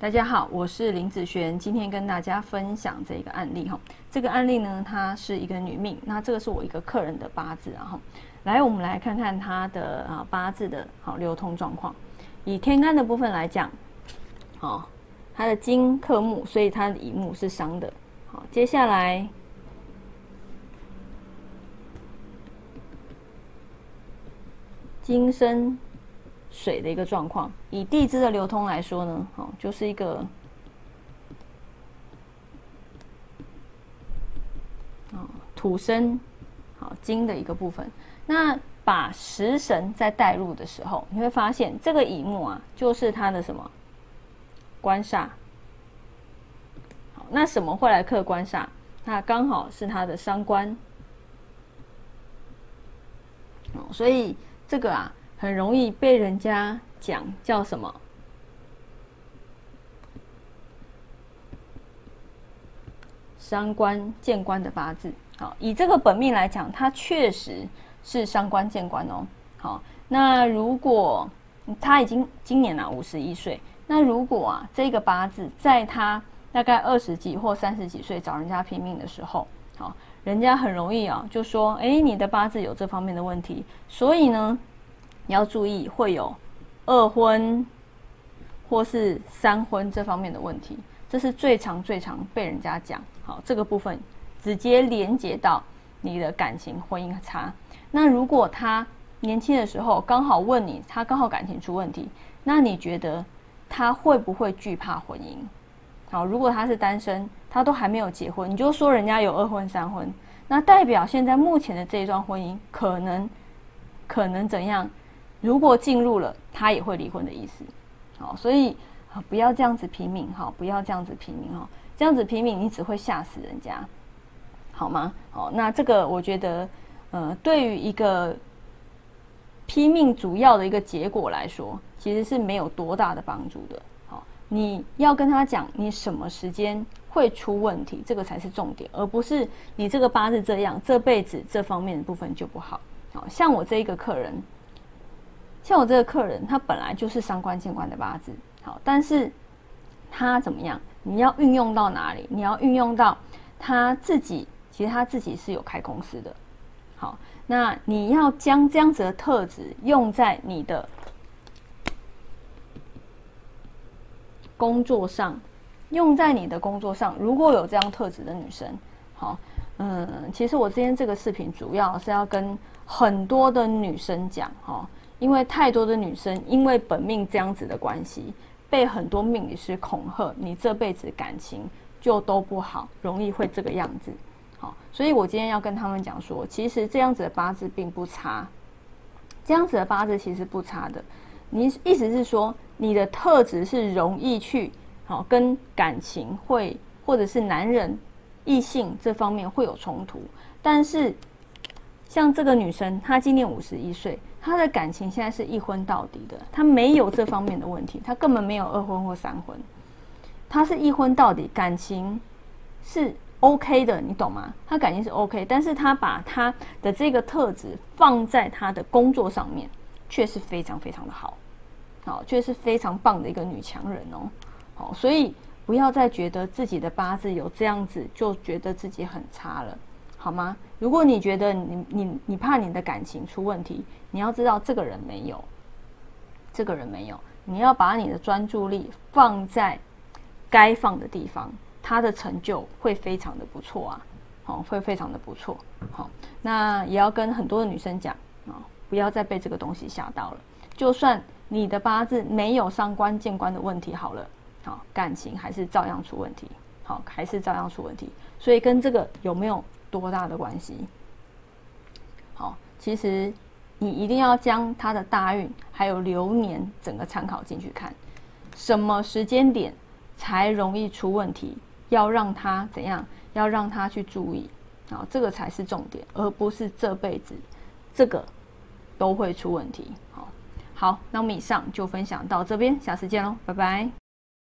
大家好，我是林子璇，今天跟大家分享这个案例哈。这个案例呢，它是一个女命，那这个是我一个客人的八字，然后来我们来看看她的啊八字的好流通状况。以天干的部分来讲，好，她的金克木，所以她的乙木是伤的。好，接下来金生。水的一个状况，以地支的流通来说呢，好，就是一个，啊，土生，好金的一个部分。那把食神再带入的时候，你会发现这个乙木啊，就是它的什么官煞。好，那什么会来克官煞？那刚好是它的伤官。哦，所以这个啊。很容易被人家讲叫什么？伤官见官的八字。好，以这个本命来讲，他确实是伤官见官哦。好，那如果他已经今年啊五十一岁，那如果啊这个八字在他大概二十几或三十几岁找人家拼命的时候，好，人家很容易啊就说：哎，你的八字有这方面的问题，所以呢。你要注意会有二婚或是三婚这方面的问题，这是最常最常被人家讲。好，这个部分直接连接到你的感情婚姻差。那如果他年轻的时候刚好问你，他刚好感情出问题，那你觉得他会不会惧怕婚姻？好，如果他是单身，他都还没有结婚，你就说人家有二婚三婚，那代表现在目前的这一段婚姻可能可能怎样？如果进入了，他也会离婚的意思，好，所以不要这样子拼命哈，不要这样子拼命哈，这样子拼命你只会吓死人家，好吗？好，那这个我觉得，呃，对于一个拼命主要的一个结果来说，其实是没有多大的帮助的。好，你要跟他讲你什么时间会出问题，这个才是重点，而不是你这个八字这样，这辈子这方面的部分就不好。好像我这一个客人。像我这个客人，他本来就是伤官见官的八字，好，但是他怎么样？你要运用到哪里？你要运用到他自己，其实他自己是有开公司的，好，那你要将这样子的特质用在你的工作上，用在你的工作上。如果有这样特质的女生，好，嗯，其实我今天这个视频主要是要跟很多的女生讲，哈。因为太多的女生因为本命这样子的关系，被很多命理师恐吓，你这辈子感情就都不好，容易会这个样子。好，所以我今天要跟他们讲说，其实这样子的八字并不差，这样子的八字其实不差的。你意思是说，你的特质是容易去好跟感情会，或者是男人异性这方面会有冲突，但是像这个女生，她今年五十一岁。他的感情现在是一婚到底的，他没有这方面的问题，他根本没有二婚或三婚，他是一婚到底，感情是 OK 的，你懂吗？他感情是 OK，但是他把他的这个特质放在他的工作上面，却是非常非常的好，好，却是非常棒的一个女强人哦，好，所以不要再觉得自己的八字有这样子，就觉得自己很差了。好吗？如果你觉得你你你怕你的感情出问题，你要知道这个人没有，这个人没有，你要把你的专注力放在该放的地方，他的成就会非常的不错啊，好，会非常的不错。好，那也要跟很多的女生讲啊，不要再被这个东西吓到了。就算你的八字没有伤官见官的问题，好了，好，感情还是照样出问题，好，还是照样出问题。所以跟这个有没有？多大的关系？好，其实你一定要将他的大运还有流年整个参考进去看，什么时间点才容易出问题，要让他怎样？要让他去注意，好，这个才是重点，而不是这辈子这个都会出问题。好，好，那我们以上就分享到这边，下次见喽，拜拜。